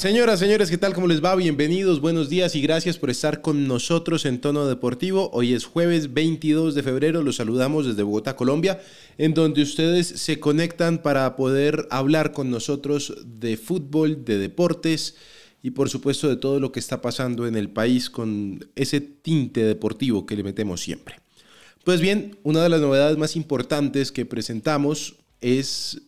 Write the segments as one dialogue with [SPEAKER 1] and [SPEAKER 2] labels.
[SPEAKER 1] Señoras, señores, ¿qué tal? ¿Cómo les va? Bienvenidos, buenos días y gracias por estar con nosotros en Tono Deportivo. Hoy es jueves 22 de febrero, los saludamos desde Bogotá, Colombia, en donde ustedes se conectan para poder hablar con nosotros de fútbol, de deportes y por supuesto de todo lo que está pasando en el país con ese tinte deportivo que le metemos siempre. Pues bien, una de las novedades más importantes que presentamos es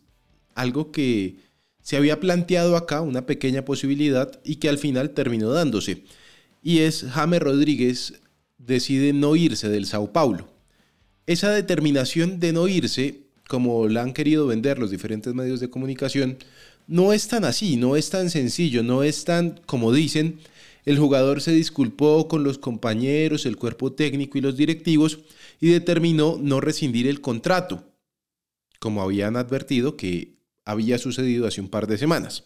[SPEAKER 1] algo que se había planteado acá una pequeña posibilidad y que al final terminó dándose. Y es James Rodríguez decide no irse del Sao Paulo. Esa determinación de no irse, como la han querido vender los diferentes medios de comunicación, no es tan así, no es tan sencillo, no es tan como dicen, el jugador se disculpó con los compañeros, el cuerpo técnico y los directivos y determinó no rescindir el contrato, como habían advertido que había sucedido hace un par de semanas.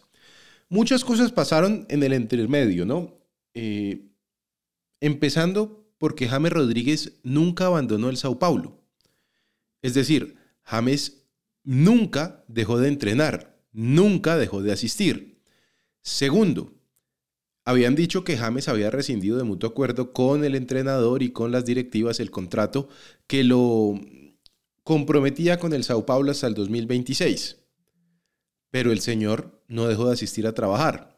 [SPEAKER 1] Muchas cosas pasaron en el intermedio, ¿no? Eh, empezando porque James Rodríguez nunca abandonó el Sao Paulo. Es decir, James nunca dejó de entrenar, nunca dejó de asistir. Segundo, habían dicho que James había rescindido de mutuo acuerdo con el entrenador y con las directivas el contrato que lo comprometía con el Sao Paulo hasta el 2026 pero el señor no dejó de asistir a trabajar.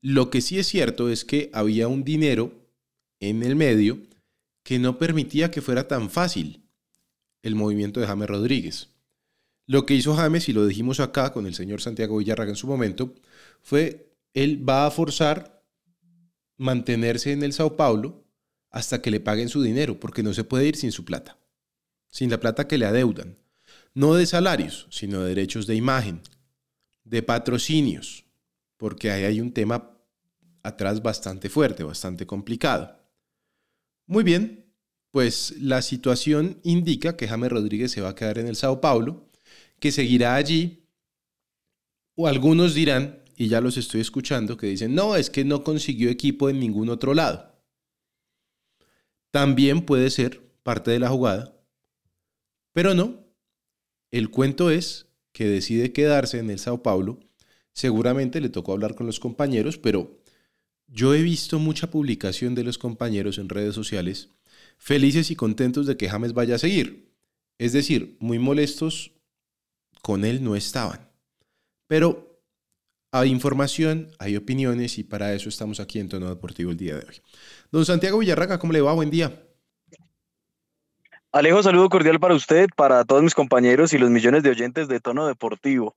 [SPEAKER 1] Lo que sí es cierto es que había un dinero en el medio que no permitía que fuera tan fácil el movimiento de James Rodríguez. Lo que hizo James, y lo dijimos acá con el señor Santiago Villarraga en su momento, fue él va a forzar mantenerse en el Sao Paulo hasta que le paguen su dinero, porque no se puede ir sin su plata, sin la plata que le adeudan no de salarios, sino de derechos de imagen, de patrocinios, porque ahí hay un tema atrás bastante fuerte, bastante complicado. Muy bien, pues la situación indica que James Rodríguez se va a quedar en el Sao Paulo, que seguirá allí, o algunos dirán, y ya los estoy escuchando, que dicen, no, es que no consiguió equipo en ningún otro lado. También puede ser parte de la jugada, pero no, el cuento es que decide quedarse en el Sao Paulo. Seguramente le tocó hablar con los compañeros, pero yo he visto mucha publicación de los compañeros en redes sociales felices y contentos de que James vaya a seguir. Es decir, muy molestos con él no estaban. Pero hay información, hay opiniones y para eso estamos aquí en Tono Deportivo el día de hoy. Don Santiago Villarraga, ¿cómo le va? Buen día.
[SPEAKER 2] Alejo, saludo cordial para usted, para todos mis compañeros y los millones de oyentes de tono deportivo.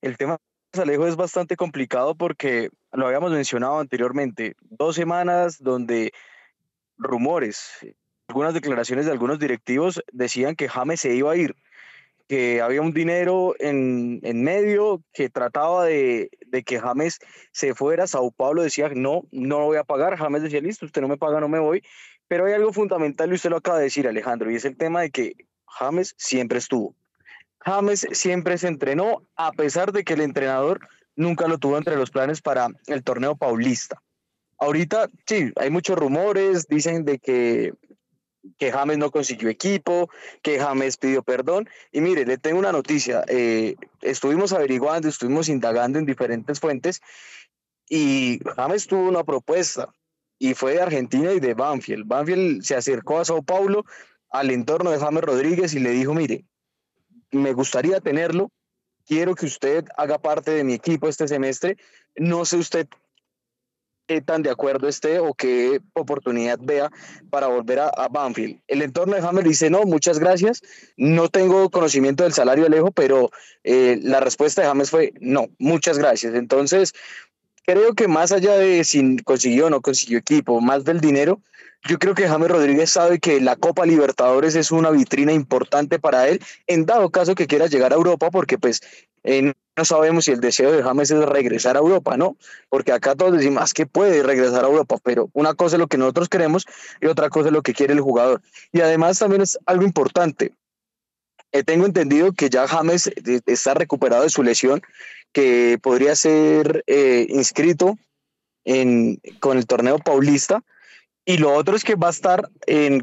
[SPEAKER 2] El tema, Alejo, es bastante complicado porque lo habíamos mencionado anteriormente. Dos semanas donde rumores, algunas declaraciones de algunos directivos decían que James se iba a ir, que había un dinero en, medio que trataba de, de, que James se fuera. Sao Paulo decía, no, no lo voy a pagar. James decía, listo, usted no me paga, no me voy. Pero hay algo fundamental y usted lo acaba de decir, Alejandro, y es el tema de que James siempre estuvo. James siempre se entrenó, a pesar de que el entrenador nunca lo tuvo entre los planes para el torneo paulista. Ahorita, sí, hay muchos rumores, dicen de que, que James no consiguió equipo, que James pidió perdón. Y mire, le tengo una noticia. Eh, estuvimos averiguando, estuvimos indagando en diferentes fuentes y James tuvo una propuesta y fue de Argentina y de Banfield. Banfield se acercó a Sao Paulo, al entorno de James Rodríguez y le dijo, mire, me gustaría tenerlo, quiero que usted haga parte de mi equipo este semestre, no sé usted qué tan de acuerdo esté o qué oportunidad vea para volver a, Banfield. El entorno de James dice, no, muchas gracias, no tengo conocimiento del salario de Alejo, pero eh, la respuesta de James fue, no, muchas gracias. Entonces, creo que más allá de si consiguió o no consiguió equipo, más del dinero, yo creo que James Rodríguez sabe que la Copa Libertadores es una vitrina importante para él, en dado caso que quiera llegar a Europa, porque pues eh, no sabemos si el deseo de James es regresar a Europa, ¿no? Porque acá todos decimos ah, que puede regresar a Europa, pero una cosa es lo que nosotros queremos y otra cosa es lo que quiere el jugador. Y además también es algo importante. Eh, tengo entendido que ya James eh, está recuperado de su lesión que podría ser eh, inscrito en, con el torneo paulista. Y lo otro es que va a estar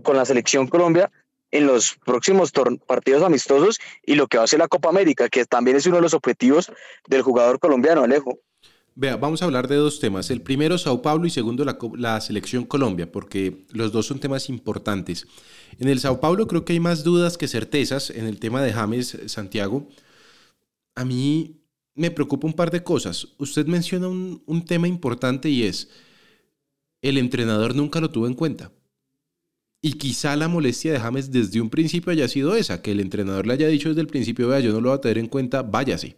[SPEAKER 2] con la selección Colombia en los próximos partidos amistosos y lo que va a ser la Copa América, que también es uno de los objetivos del jugador colombiano, Alejo.
[SPEAKER 1] Vea, vamos a hablar de dos temas. El primero, Sao Paulo, y segundo, la, selección Colombia, porque los dos son temas importantes. En el Sao Paulo creo que hay más dudas que certezas en el tema de James Santiago. A mí me preocupa un par de cosas. Usted menciona un tema importante y es, el entrenador nunca lo tuvo en cuenta. Y quizá la molestia de James desde un principio haya sido esa, que el entrenador le haya dicho desde el principio, vea, yo no lo voy a tener en cuenta, váyase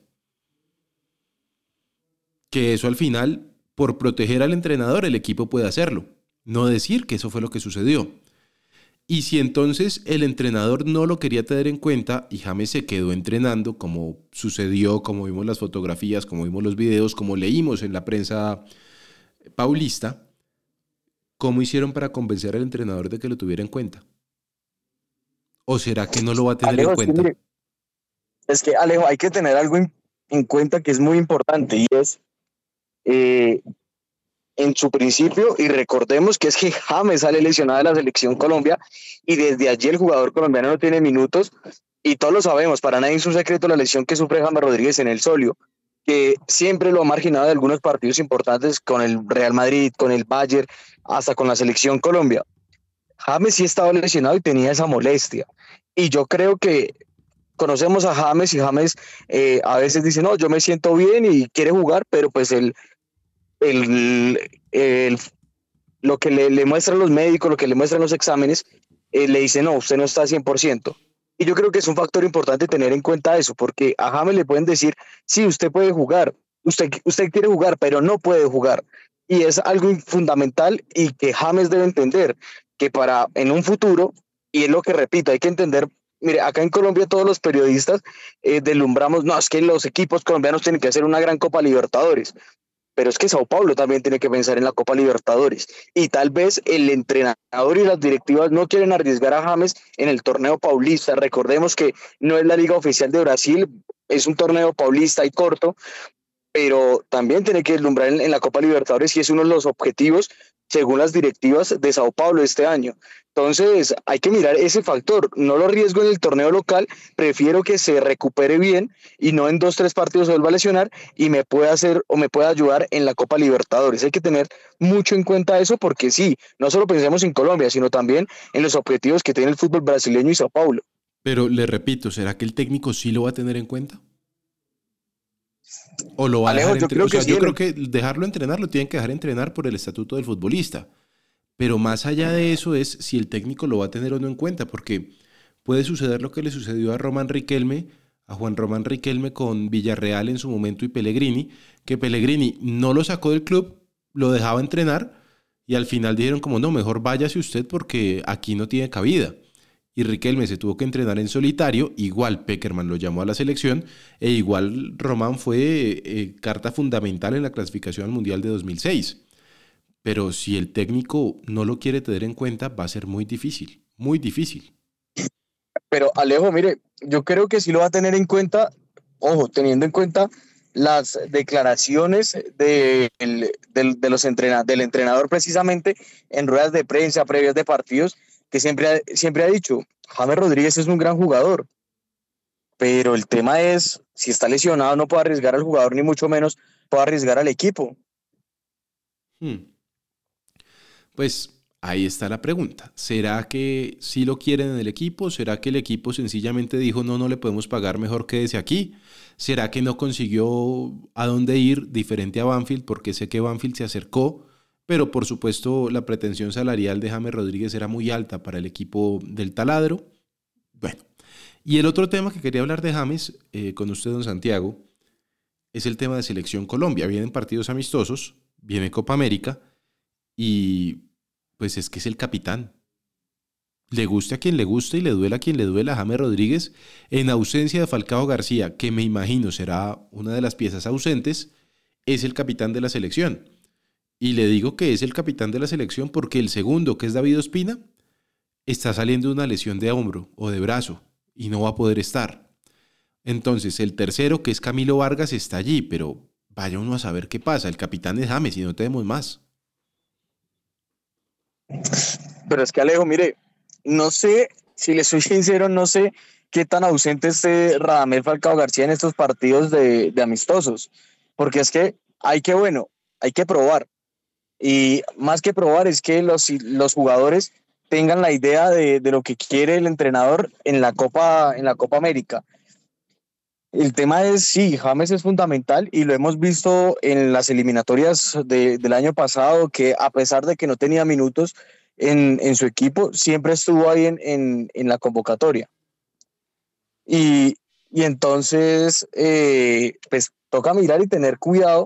[SPEAKER 1] que eso al final, por proteger al entrenador, el equipo puede hacerlo. No decir que eso fue lo que sucedió. Y si entonces el entrenador no lo quería tener en cuenta y James se quedó entrenando, como sucedió, como vimos las fotografías, como vimos los videos, como leímos en la prensa paulista, ¿cómo hicieron para convencer al entrenador de que lo tuviera en cuenta? ¿O será que no lo va a tener en cuenta?
[SPEAKER 2] Es que, Alejo, hay que tener algo en cuenta que es muy importante y es eh, en su principio y recordemos que es que James sale lesionado de la selección Colombia y desde allí el jugador colombiano no tiene minutos y todos lo sabemos, para nadie es un secreto la lesión que sufre James Rodríguez en el solio, que siempre lo ha marginado de algunos partidos importantes con el Real Madrid, con el Bayern, hasta con la selección Colombia. James sí estaba lesionado y tenía esa molestia. Y yo creo que conocemos a James y James eh, a veces dice, no, yo me siento bien y quiere jugar, pero pues el, el, lo que le, le, muestran los médicos, lo que le muestran los exámenes, eh, le dice, no, usted no está 100%. Y yo creo que es un factor importante tener en cuenta eso, porque a James le pueden decir, sí, usted puede jugar, usted, usted quiere jugar, pero no puede jugar. Y es algo fundamental y que James debe entender que para en un futuro, y es lo que repito, hay que entender mire, acá en Colombia todos los periodistas eh, delumbramos, no, es que los equipos colombianos tienen que hacer una gran Copa Libertadores, pero es que Sao Paulo también tiene que pensar en la Copa Libertadores y tal vez el entrenador y las directivas no quieren arriesgar a James en el torneo paulista. Recordemos que no es la liga oficial de Brasil, es un torneo paulista y corto, pero también tiene que deslumbrar en, la Copa Libertadores y es uno de los objetivos según las directivas de Sao Paulo este año. Entonces, hay que mirar ese factor. No lo arriesgo en el torneo local, prefiero que se recupere bien y no en dos, tres partidos vuelva a lesionar y me pueda hacer o me pueda ayudar en la Copa Libertadores. Hay que tener mucho en cuenta eso porque sí, no solo pensemos en Colombia, sino también en los objetivos que tiene el fútbol brasileño y Sao Paulo.
[SPEAKER 1] Pero le repito, ¿será que el técnico sí lo va a tener en cuenta? O lo va a dejar yo, creo, que yo creo que dejarlo entrenar lo tienen que dejar entrenar por el estatuto del futbolista. Pero más allá de eso es si el técnico lo va a tener o no en cuenta, porque puede suceder lo que le sucedió a Román Riquelme, a Juan Román Riquelme con Villarreal en su momento y Pellegrini, que Pellegrini no lo sacó del club, lo dejaba entrenar y al final dijeron como no, mejor váyase usted porque aquí no tiene cabida y Riquelme se tuvo que entrenar en solitario, igual Peckerman lo llamó a la selección e igual Román fue eh, carta fundamental en la clasificación al Mundial de 2006. Pero si el técnico no lo quiere tener en cuenta, va a ser muy difícil, muy difícil.
[SPEAKER 2] Pero Alejo, mire, yo creo que sí lo va a tener en cuenta, ojo, teniendo en cuenta las declaraciones de, de los del entrenador precisamente en ruedas de prensa previas de partidos, que siempre ha, siempre ha dicho, James Rodríguez es un gran jugador, pero el tema es, si está lesionado no puede arriesgar al jugador, ni mucho menos puede arriesgar al equipo.
[SPEAKER 1] Hmm. Pues ahí está la pregunta. ¿Será que sí lo quieren en el equipo? ¿Será que el equipo sencillamente dijo, no, no le podemos pagar mejor que desde aquí? ¿Será que no consiguió a dónde ir diferente a Banfield? Porque sé que Banfield se acercó pero por supuesto la pretensión salarial de James Rodríguez era muy alta para el equipo del taladro. Bueno, y el otro tema que quería hablar de James eh, con usted, don Santiago, es el tema de Selección Colombia. Vienen partidos amistosos, viene Copa América y pues es que es el capitán. Le guste a quien le guste y le duela a quien le duela a James Rodríguez, en ausencia de Falcao García, que me imagino será una de las piezas ausentes, es el capitán de la selección. Y le digo que es el capitán de la selección porque el segundo, que es David Ospina, está saliendo de una lesión de hombro o de brazo y no va a poder estar. Entonces, el tercero, que es Camilo Vargas, está allí, pero vaya uno a saber qué pasa. El capitán es James y no tenemos más.
[SPEAKER 2] Pero es que Alejo, mire, no sé, si le soy sincero, no sé qué tan ausente esté Radamel Falcao García en estos partidos de, de amistosos. Porque es que hay que, bueno, hay que probar. Y más que probar es que los, los jugadores tengan la idea de, de, lo que quiere el entrenador en la Copa, en la Copa América. El tema es, sí, James es fundamental y lo hemos visto en las eliminatorias de, del año pasado, que a pesar de que no tenía minutos en, en su equipo, siempre estuvo ahí en, en, en la convocatoria. Y, y entonces, eh, pues toca mirar y tener cuidado.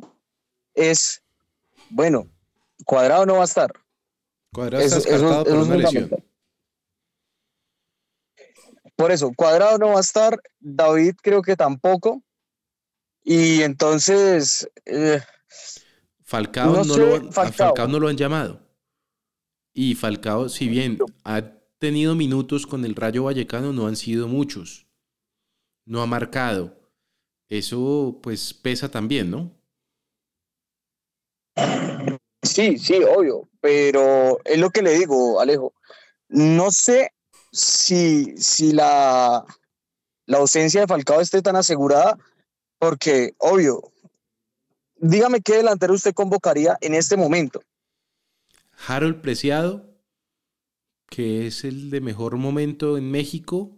[SPEAKER 2] Es, bueno, cuadrado no va a estar.
[SPEAKER 1] Cuadrado está descartado por una lesión.
[SPEAKER 2] Por eso, Cuadrado no va a estar, David creo que tampoco. Y entonces... Eh,
[SPEAKER 1] Falcao, no, no lo, Falcao. A Falcao no lo han llamado. Y Falcao, si bien ha tenido minutos con el Rayo Vallecano, no han sido muchos. No ha marcado. Eso pues pesa también, ¿no?
[SPEAKER 2] Sí, sí, obvio. Pero es lo que le digo, Alejo. No sé si, si la, la ausencia de Falcao esté tan asegurada, porque, obvio, dígame qué delantero usted convocaría en este momento.
[SPEAKER 1] Harold Preciado, que es el de mejor momento en México,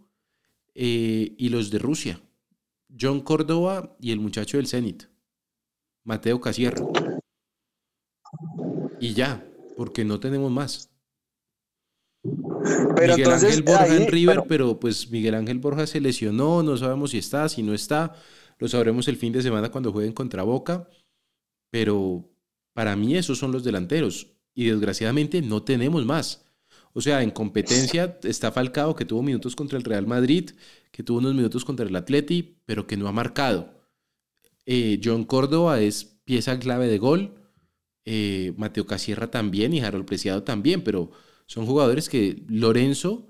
[SPEAKER 1] eh, y los de Rusia. John Córdoba y el muchacho del Zenit, Mateo Casierra. Y ya, porque no tenemos más. Pero Miguel Ángel Borja en River, pero pues Miguel Ángel Borja se lesionó, no sabemos si está, si no está, lo sabremos el fin de semana cuando jueguen contra Boca, pero para mí esos son los delanteros. Y desgraciadamente no tenemos más. O sea, en competencia está Falcao que tuvo minutos contra el Real Madrid, que tuvo unos minutos contra el Atleti, pero que no ha marcado. Eh, John Córdoba es pieza clave de gol, eh, Mateo Casierra también y Harold Preciado también, pero son jugadores que Lorenzo,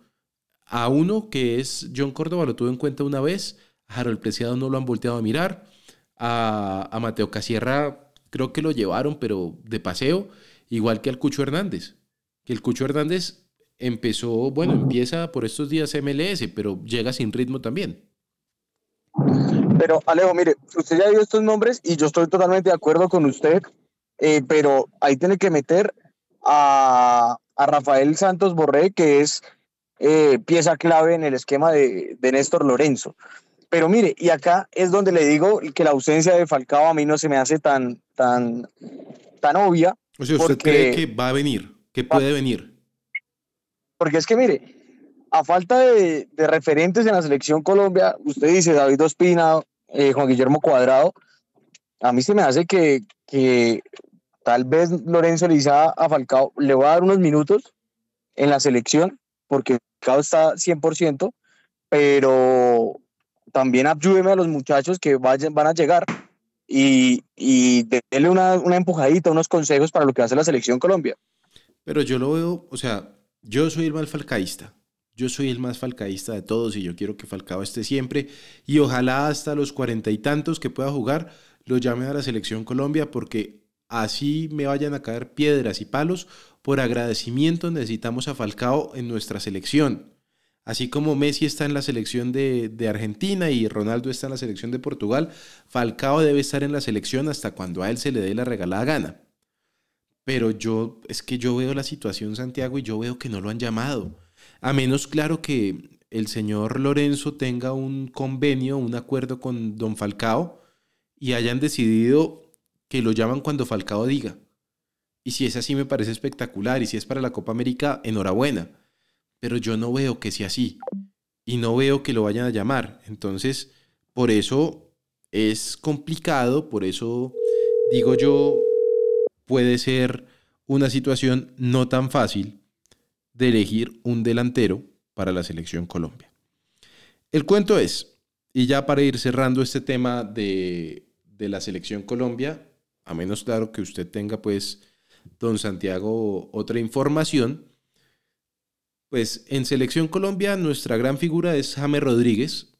[SPEAKER 1] a uno que es John Córdoba, lo tuvo en cuenta una vez, a Harold Preciado no lo han volteado a mirar, a, Mateo Casierra creo que lo llevaron, pero de paseo, igual que al Cucho Hernández, que el Cucho Hernández empezó, bueno, empieza por estos días MLS, pero llega sin ritmo también.
[SPEAKER 2] Pero Alejo, mire, usted ya dio estos nombres y yo estoy totalmente de acuerdo con usted, eh, pero ahí tiene que meter a, a Rafael Santos Borré, que es eh, pieza clave en el esquema de, de, Néstor Lorenzo. Pero mire, y acá es donde le digo que la ausencia de Falcao a mí no se me hace tan, tan, tan obvia.
[SPEAKER 1] O sea, ¿usted cree que va a venir? ¿Que puede venir?
[SPEAKER 2] Porque es que mire, a falta de, de referentes en la selección Colombia, usted dice David Ospina, eh, Juan Guillermo Cuadrado, a mí se me hace que, que Tal vez Lorenzo dice a Falcao, le voy a dar unos minutos en la selección, porque Falcao está 100%, pero también ayúdeme a los muchachos que vayan, van a llegar y, y denle una, una empujadita, unos consejos para lo que hace la selección Colombia.
[SPEAKER 1] Pero yo lo veo, o sea, yo soy el más falcaísta. Yo soy el más falcaísta de todos y yo quiero que Falcao esté siempre y ojalá hasta los cuarenta y tantos que pueda jugar lo llamen a la selección Colombia porque así me vayan a caer piedras y palos, por agradecimiento necesitamos a Falcao en nuestra selección. Así como Messi está en la selección de, Argentina y Ronaldo está en la selección de Portugal, Falcao debe estar en la selección hasta cuando a él se le dé la regalada gana. Pero yo, es que yo veo la situación, Santiago, y yo veo que no lo han llamado. A menos, claro, que el señor Lorenzo tenga un convenio, un acuerdo con don Falcao y hayan decidido que lo llaman cuando Falcao diga. Y si es así me parece espectacular y si es para la Copa América, enhorabuena. Pero yo no veo que sea así y no veo que lo vayan a llamar. Entonces, por eso es complicado, por eso digo yo, puede ser una situación no tan fácil de elegir un delantero para la selección Colombia. El cuento es, y ya para ir cerrando este tema de, de la selección Colombia, a menos claro que usted tenga, pues, don Santiago, otra información. Pues en Selección Colombia nuestra gran figura es James Rodríguez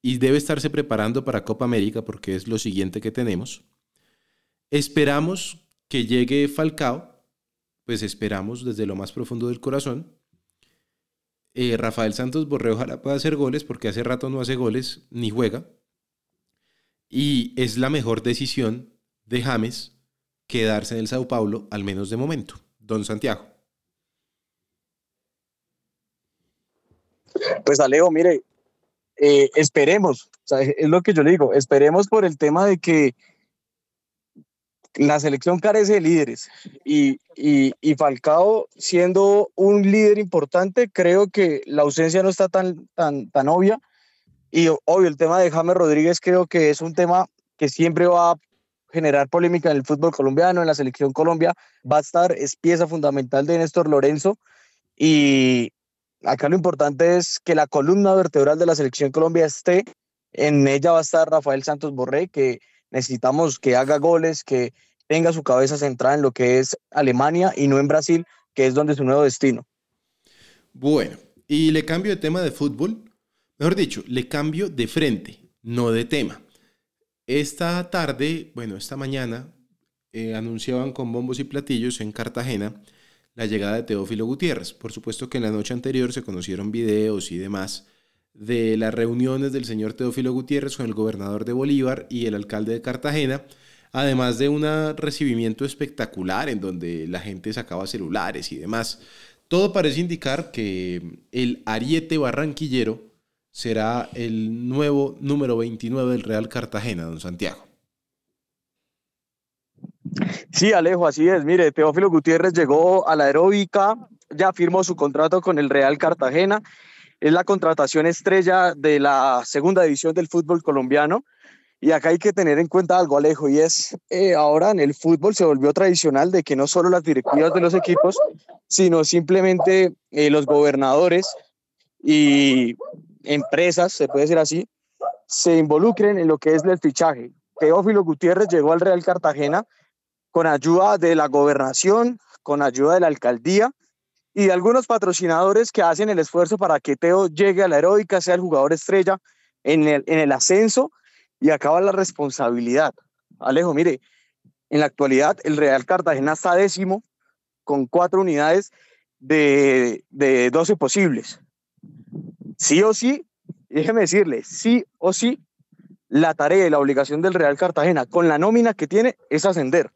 [SPEAKER 1] y debe estarse preparando para Copa América porque es lo siguiente que tenemos. Esperamos que llegue Falcao, pues esperamos desde lo más profundo del corazón. Eh, Rafael Santos Borreo ojalá pueda hacer goles porque hace rato no hace goles ni juega. Y es la mejor decisión de James quedarse en el Sao Paulo, al menos de momento. Don Santiago.
[SPEAKER 2] Pues Alejo, mire, eh, esperemos, es lo que yo le digo, esperemos por el tema de que la selección carece de líderes y, y, y, Falcao siendo un líder importante, creo que la ausencia no está tan, tan, tan obvia y obvio el tema de James Rodríguez creo que es un tema que siempre va a generar polémica en el fútbol colombiano, en la selección Colombia, va a estar, es pieza fundamental de Néstor Lorenzo y acá lo importante es que la columna vertebral de la selección Colombia esté, en ella va a estar Rafael Santos Borré, que necesitamos que haga goles, que tenga su cabeza centrada en lo que es Alemania y no en Brasil, que es donde es su nuevo destino.
[SPEAKER 1] Bueno, y le cambio de tema de fútbol, mejor dicho, le cambio de frente, no de tema. Esta tarde, bueno, esta mañana, eh, anunciaban con bombos y platillos en Cartagena la llegada de Teófilo Gutiérrez. Por supuesto que en la noche anterior se conocieron videos y demás de las reuniones del señor Teófilo Gutiérrez con el gobernador de Bolívar y el alcalde de Cartagena, además de un recibimiento espectacular en donde la gente sacaba celulares y demás. Todo parece indicar que el ariete barranquillero será el nuevo número 29 del Real Cartagena, don Santiago.
[SPEAKER 2] Sí, Alejo, así es. Mire, Teófilo Gutiérrez llegó a la aeróbica, ya firmó su contrato con el Real Cartagena. Es la contratación estrella de la segunda división del fútbol colombiano. Y acá hay que tener en cuenta algo, Alejo, y es eh, ahora en el fútbol se volvió tradicional de que no solo las directivas de los equipos, sino simplemente eh, los gobernadores y empresas, se puede decir así, se involucren en lo que es el fichaje. Teófilo Gutiérrez llegó al Real Cartagena con ayuda de la gobernación, con ayuda de la alcaldía y de algunos patrocinadores que hacen el esfuerzo para que Teo llegue a la heroica, sea el jugador estrella en el, en el ascenso y acaba la responsabilidad. Alejo, mire, en la actualidad el Real Cartagena está décimo con cuatro unidades de, de 12 posibles sí o sí, déjeme decirle, sí o sí, la tarea y la obligación del Real Cartagena con la nómina que tiene es ascender.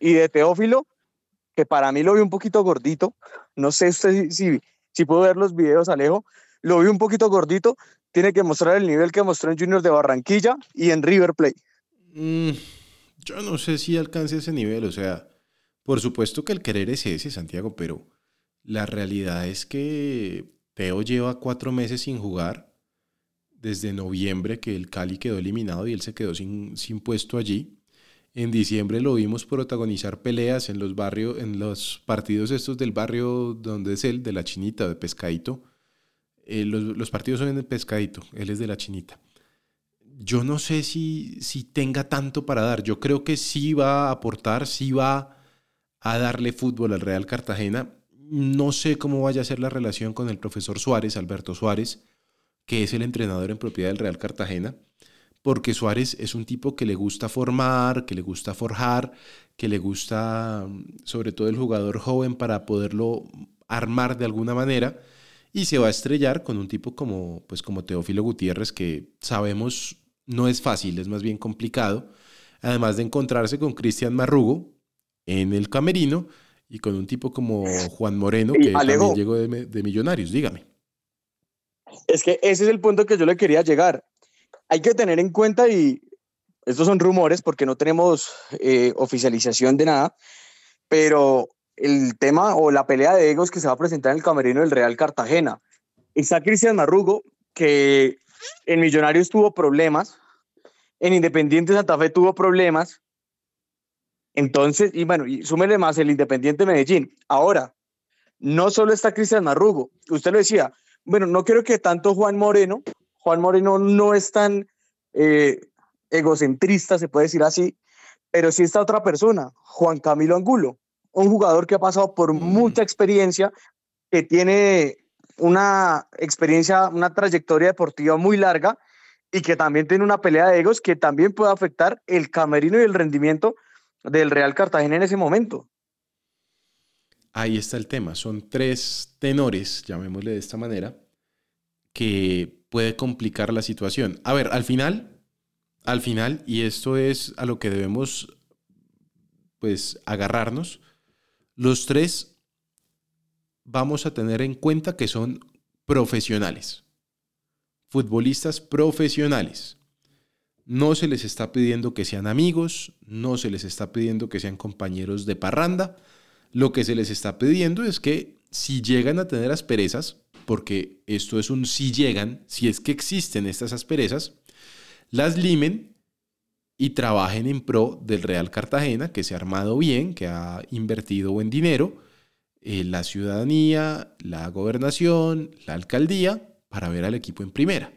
[SPEAKER 2] Y de Teófilo, que para mí lo vi un poquito gordito, no sé si, si, puedo ver los videos, Alejo, lo vi un poquito gordito, tiene que mostrar el nivel que mostró en Junior de Barranquilla y en River Plate.
[SPEAKER 1] Mm, yo no sé si alcance ese nivel, o sea, por supuesto que el querer es ese, Santiago, pero la realidad es que Teo lleva cuatro meses sin jugar, desde noviembre que el Cali quedó eliminado y él se quedó sin, sin puesto allí. En diciembre lo vimos protagonizar peleas en los barrios, en los partidos estos del barrio donde es él, de la Chinita, de Pescadito. Eh, los, partidos son en el Pescadito, él es de la Chinita. Yo no sé si, si tenga tanto para dar. Yo creo que sí va a aportar, sí va a darle fútbol al Real Cartagena. No sé cómo vaya a ser la relación con el profesor Suárez, Alberto Suárez, que es el entrenador en propiedad del Real Cartagena, porque Suárez es un tipo que le gusta formar, que le gusta forjar, que le gusta sobre todo el jugador joven para poderlo armar de alguna manera y se va a estrellar con un tipo como pues como Teófilo Gutiérrez que sabemos no es fácil, es más bien complicado, además de encontrarse con Cristian Marrugo en el camerino y con un tipo como Juan Moreno, que también llegó de, Millonarios, dígame.
[SPEAKER 2] Es que ese es el punto que yo le quería llegar. Hay que tener en cuenta, y estos son rumores porque no tenemos eh, oficialización de nada, pero el tema o la pelea de egos que se va a presentar en el camerino del Real Cartagena. Está Cristian Marrugo, que en Millonarios tuvo problemas, en Independiente Santa Fe tuvo problemas, entonces, y bueno, y súmele más el Independiente Medellín. Ahora, no solo está Cristian Marrugo, usted lo decía, bueno, no quiero que tanto Juan Moreno, Juan Moreno no es tan eh, egocentrista, se puede decir así, pero sí está otra persona, Juan Camilo Angulo, un jugador que ha pasado por mm. mucha experiencia, que tiene una experiencia, una trayectoria deportiva muy larga y que también tiene una pelea de egos que también puede afectar el camerino y el rendimiento del Real Cartagena en ese momento.
[SPEAKER 1] Ahí está el tema. Son tres tenores, llamémosle de esta manera, que puede complicar la situación. A ver, al final, al final, y esto es a lo que debemos pues agarrarnos, los tres vamos a tener en cuenta que son profesionales, futbolistas profesionales. No se les está pidiendo que sean amigos, no se les está pidiendo que sean compañeros de parranda. Lo que se les está pidiendo es que si llegan a tener asperezas, porque esto es un si llegan, si es que existen estas asperezas, las limen y trabajen en pro del Real Cartagena, que se ha armado bien, que ha invertido buen dinero, eh, la ciudadanía, la gobernación, la alcaldía, para ver al equipo en primera.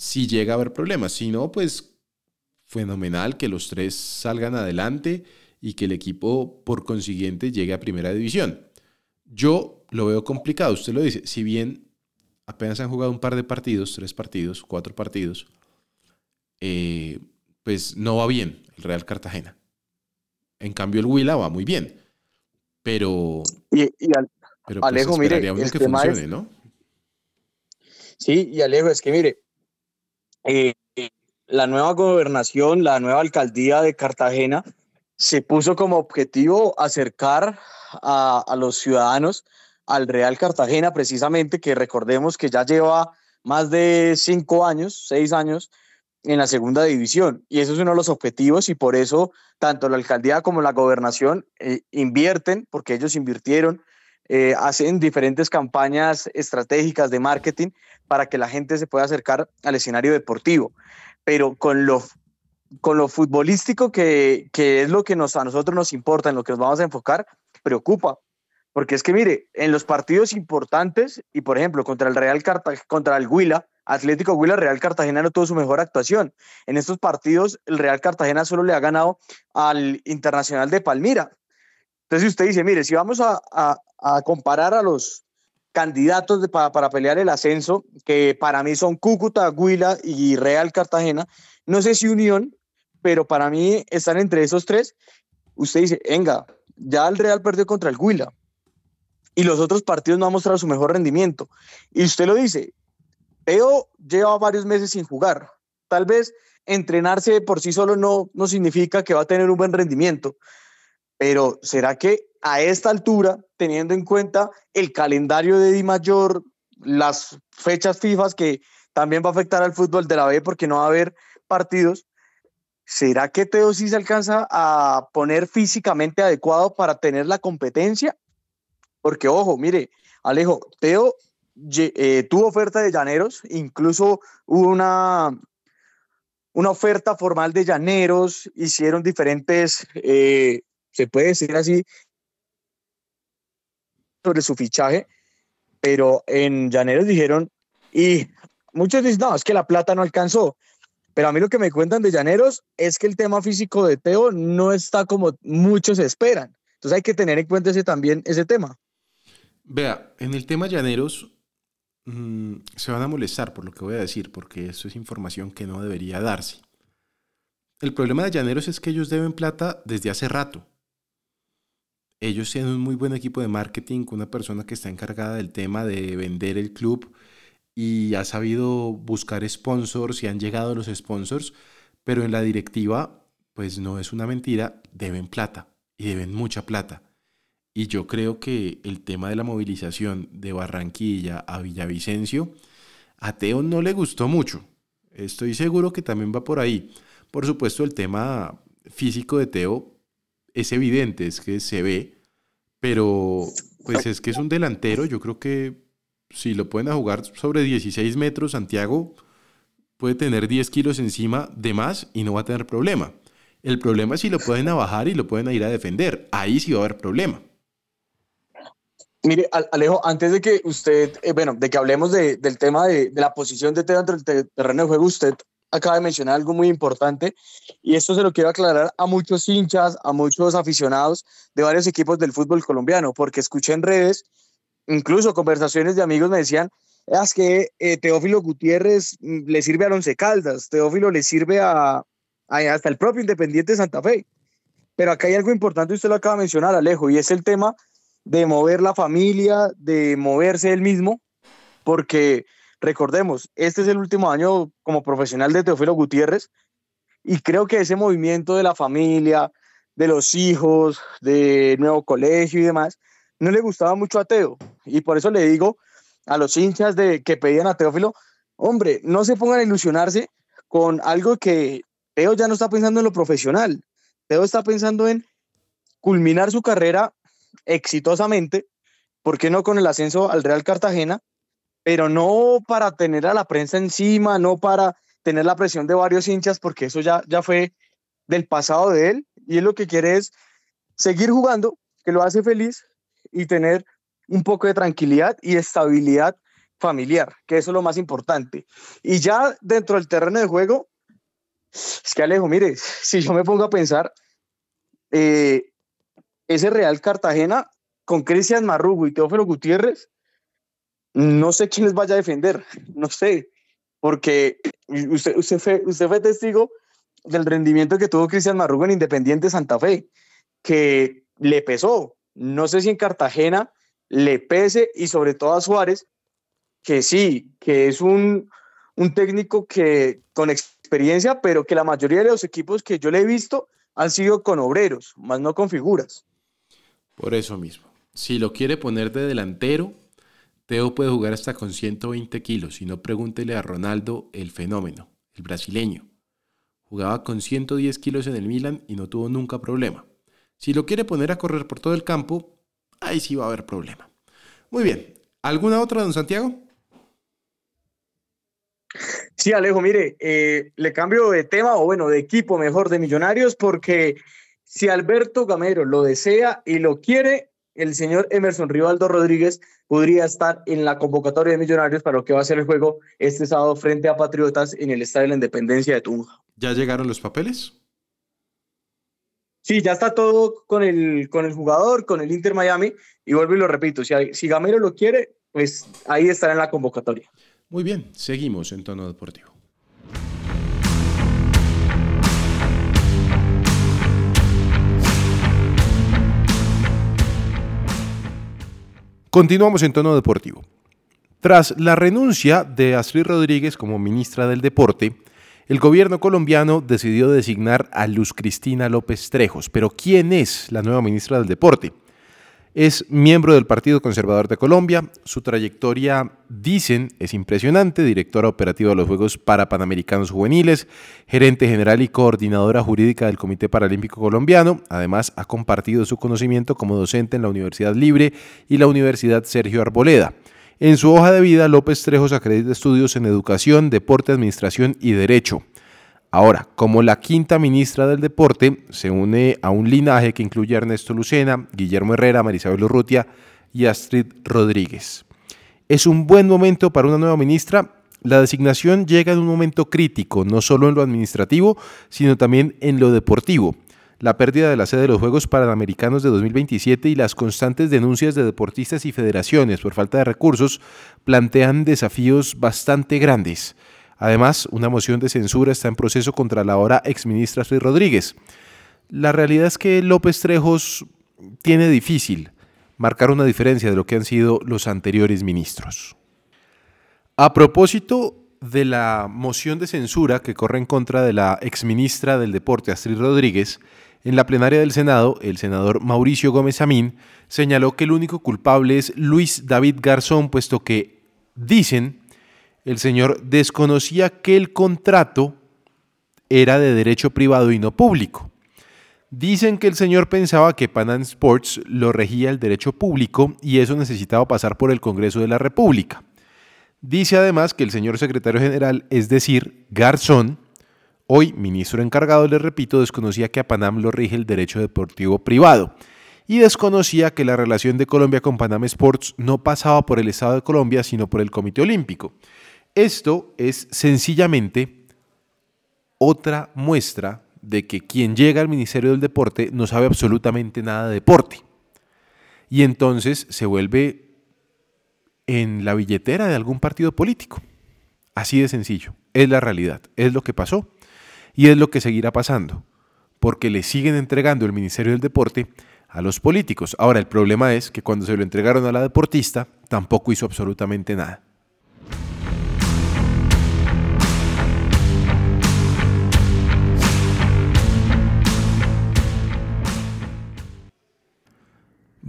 [SPEAKER 1] Si llega a haber problemas, si no, pues fenomenal que los tres salgan adelante y que el equipo por consiguiente llegue a primera división. Yo lo veo complicado, usted lo dice, si bien apenas han jugado un par de partidos, tres partidos, cuatro partidos, eh, pues no va bien el Real Cartagena. En cambio el Huila va muy bien, pero...
[SPEAKER 2] Y, pues, Alejo, mire, el que funcione, ¿no? Sí, y Alejo, es que mire, eh, la nueva gobernación, la nueva alcaldía de Cartagena se puso como objetivo acercar a, los ciudadanos al Real Cartagena, precisamente, que recordemos que ya lleva más de cinco años, seis años en la segunda división. Y eso es uno de los objetivos y por eso tanto la alcaldía como la gobernación eh, invierten, porque ellos invirtieron, eh, hacen diferentes campañas estratégicas de marketing para que la gente se pueda acercar al escenario deportivo. Pero con lo, con lo futbolístico, que, que es lo que nos, a nosotros nos importa, en lo que nos vamos a enfocar, preocupa. Porque es que, mire, en los partidos importantes, y por ejemplo, contra el Real Cartagena, contra el Huila, Atlético Huila, Real Cartagena no tuvo su mejor actuación. En estos partidos, el Real Cartagena solo le ha ganado al Internacional de Palmira. Entonces, usted dice, mire, si vamos a, comparar a los candidatos para, para pelear el ascenso, que para mí son Cúcuta, Huila y Real Cartagena, no sé si Unión, pero para mí están entre esos tres. Usted dice, venga, ya el Real perdió contra el Huila y los otros partidos no han mostrado su mejor rendimiento. Y usted lo dice, Teo lleva varios meses sin jugar. Tal vez entrenarse por sí solo no, no significa que va a tener un buen rendimiento, pero ¿será que a esta altura, teniendo en cuenta el calendario de Di Mayor, las fechas FIFA que también va a afectar al fútbol de la B porque no va a haber partidos, ¿será que Teo sí se alcanza a poner físicamente adecuado para tener la competencia? Porque, ojo, mire, Alejo, Teo eh, tuvo oferta de llaneros, incluso hubo una, una oferta formal de llaneros, hicieron diferentes, eh, se puede decir así, sobre su fichaje, pero en llaneros dijeron, y muchos dicen, no, es que la plata no alcanzó. Pero a mí lo que me cuentan de Llaneros es que el tema físico de Teo no está como muchos esperan. Entonces hay que tener en cuenta ese, también ese tema.
[SPEAKER 1] Vea, en el tema Llaneros mm, se van a molestar por lo que voy a decir, porque eso es información que no debería darse. El problema de Llaneros es que ellos deben plata desde hace rato. Ellos tienen un muy buen equipo de marketing, una persona que está encargada del tema de vender el club y ha sabido buscar sponsors y han llegado los sponsors, pero en la directiva, pues no es una mentira, deben plata y deben mucha plata. Y yo creo que el tema de la movilización de Barranquilla a Villavicencio, a Teo no le gustó mucho. Estoy seguro que también va por ahí. Por supuesto, el tema físico de Teo es evidente, es que se ve, pero pues es que es un delantero, yo creo que si lo pueden jugar sobre 16 metros, Santiago puede tener 10 kilos encima de más y no va a tener problema. El problema es si lo pueden bajar y lo pueden ir a defender. Ahí sí va a haber problema.
[SPEAKER 2] Mire, Alejo, antes de que usted, eh, bueno, de que hablemos del tema de, la posición de Teo dentro del terreno de juego, usted acaba de mencionar algo muy importante y esto se lo quiero aclarar a muchos hinchas, a muchos aficionados de varios equipos del fútbol colombiano, porque escuché en redes incluso conversaciones de amigos me decían, es que eh, Teófilo Gutiérrez mm, le sirve a Once Caldas, Teófilo le sirve a, hasta el propio Independiente Santa Fe. Pero acá hay algo importante, usted lo acaba de mencionar, Alejo, y es el tema de mover la familia, de moverse él mismo, porque recordemos, este es el último año como profesional de Teófilo Gutiérrez, y creo que ese movimiento de la familia, de los hijos, de nuevo colegio y demás, no le gustaba mucho a Teo. Y por eso le digo a los hinchas de que pedían a Teófilo, hombre, no se pongan a ilusionarse con algo que Teo ya no está pensando en lo profesional. Teo está pensando en culminar su carrera exitosamente, ¿por qué no con el ascenso al Real Cartagena? Pero no para tener a la prensa encima, no para tener la presión de varios hinchas, porque eso ya, ya fue del pasado de él. Y él lo que quiere es seguir jugando, que lo hace feliz, y tener un poco de tranquilidad y estabilidad familiar, que eso es lo más importante. Y ya dentro del terreno de juego, es que Alejo, mire, si yo me pongo a pensar, eh, ese Real Cartagena con Cristian Marrugo y Teófilo Gutiérrez, no sé quién les vaya a defender, no sé, porque usted, usted, fue, usted fue testigo del rendimiento que tuvo Cristian Marrugo en Independiente Santa Fe, que le pesó. No sé si en Cartagena le pese y sobre todo a Suárez, que sí, que es un, un técnico que con experiencia, pero que la mayoría de los equipos que yo le he visto han sido con obreros, más no con figuras.
[SPEAKER 1] Por eso mismo. Si lo quiere poner de delantero, Teo puede jugar hasta con 120 kilos. Si no, pregúntele a Ronaldo el fenómeno, el brasileño. Jugaba con 110 kilos en el Milan y no tuvo nunca problema. Si lo quiere poner a correr por todo el campo, ahí sí va a haber problema. Muy bien. ¿Alguna otra, don Santiago?
[SPEAKER 2] Sí, Alejo, mire, eh, le cambio de tema o bueno, de equipo mejor de Millonarios porque si Alberto Gamero lo desea y lo quiere, el señor Emerson Rivaldo Rodríguez podría estar en la convocatoria de Millonarios para lo que va a ser el juego este sábado frente a Patriotas en el Estadio de la Independencia de Tunja.
[SPEAKER 1] ¿Ya llegaron los papeles?
[SPEAKER 2] Sí, ya está todo con el, con el jugador, con el Inter Miami, y vuelvo y lo repito, si, si Gamero lo quiere, pues ahí estará en la convocatoria.
[SPEAKER 1] Muy bien, seguimos en tono deportivo. Continuamos en tono deportivo. Tras la renuncia de Astrid Rodríguez como ministra del Deporte, el gobierno colombiano decidió designar a Luz Cristina López Trejos. Pero ¿quién es la nueva ministra del Deporte? Es miembro del Partido Conservador de Colombia. Su trayectoria, dicen, es impresionante. Directora operativa de los Juegos para Panamericanos Juveniles, gerente general y coordinadora jurídica del Comité Paralímpico Colombiano. Además, ha compartido su conocimiento como docente en la Universidad Libre y la Universidad Sergio Arboleda. En su hoja de vida, López Trejos acredita estudios en educación, deporte, administración y derecho. Ahora, como la quinta ministra del Deporte, se une a un linaje que incluye a Ernesto Lucena, Guillermo Herrera, Marisabel Urrutia y Astrid Rodríguez. ¿Es un buen momento para una nueva ministra? La designación llega en un momento crítico, no solo en lo administrativo, sino también en lo deportivo. La pérdida de la sede de los Juegos Panamericanos de 2027 y las constantes denuncias de deportistas y federaciones por falta de recursos plantean desafíos bastante grandes. Además, una moción de censura está en proceso contra la ahora exministra Luis Rodríguez. La realidad es que López Trejos tiene difícil marcar una diferencia de lo que han sido los anteriores ministros. A propósito de la moción de censura que corre en contra de la exministra del Deporte, Astrid Rodríguez, en la plenaria del Senado, el senador Mauricio Gómez Amín señaló que el único culpable es Luis David Garzón, puesto que, dicen, el señor desconocía que el contrato era de derecho privado y no público. Dicen que el señor pensaba que Panam Sports lo regía el derecho público y eso necesitaba pasar por el Congreso de la República. Dice además que el señor secretario general, es decir, Garzón, hoy ministro encargado, le repito, desconocía que a Panam lo rige el derecho deportivo privado y desconocía que la relación de Colombia con Panam Sports no pasaba por el Estado de Colombia, sino por el Comité Olímpico. Esto es sencillamente otra muestra de que quien llega al Ministerio del Deporte no sabe absolutamente nada de deporte. Y entonces se vuelve en la billetera de algún partido político. Así de sencillo. Es la realidad. Es lo que pasó. Y es lo que seguirá pasando. Porque le siguen entregando el Ministerio del Deporte a los políticos. Ahora, el problema es que cuando se lo entregaron a la deportista, tampoco hizo absolutamente nada.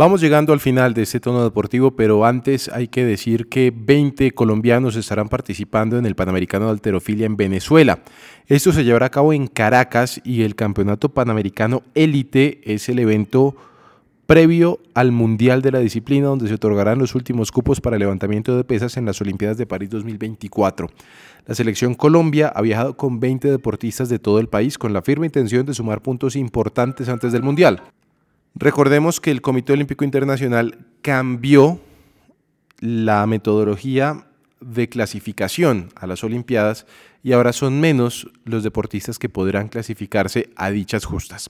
[SPEAKER 1] Vamos llegando al final de este tono deportivo, pero antes hay que decir que 20 colombianos estarán participando en el Panamericano de Alterofilia en Venezuela. Esto se llevará a cabo en Caracas y el Campeonato Panamericano Élite es el evento previo al Mundial de la Disciplina donde se otorgarán los últimos cupos para levantamiento de pesas en las Olimpiadas de París 2024. La selección Colombia ha viajado con 20 deportistas de todo el país con la firme intención de sumar puntos importantes antes del Mundial. Recordemos que el Comité Olímpico Internacional cambió la metodología de clasificación a las Olimpiadas y ahora son menos los deportistas que podrán clasificarse a dichas justas.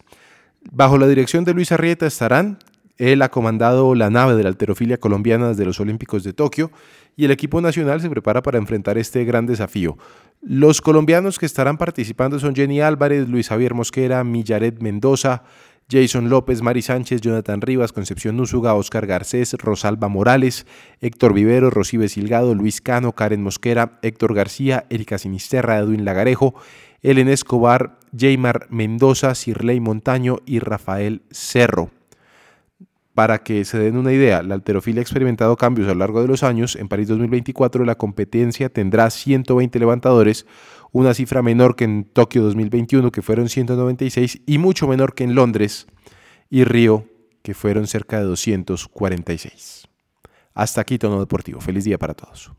[SPEAKER 1] Bajo la dirección de Luis Arrieta estarán, él ha comandado la nave de la alterofilia colombiana desde los Olímpicos de Tokio y el equipo nacional se prepara para enfrentar este gran desafío. Los colombianos que estarán participando son Jenny Álvarez, Luis Javier Mosquera, Millaret Mendoza, Jason López, Mari Sánchez, Jonathan Rivas, Concepción Núsuga, Oscar Garcés, Rosalba Morales, Héctor Vivero, Rocibe Silgado, Luis Cano, Karen Mosquera, Héctor García, Erika Sinisterra, Edwin Lagarejo, Ellen Escobar, Jaymar Mendoza, Sirley Montaño y Rafael Cerro. Para que se den una idea, la alterofilia ha experimentado cambios a lo largo de los años. En París 2024 la competencia tendrá 120 levantadores, una cifra menor que en Tokio 2021, que fueron 196, y mucho menor que en Londres y Río, que fueron cerca de 246. Hasta aquí Tono Deportivo. Feliz día para todos.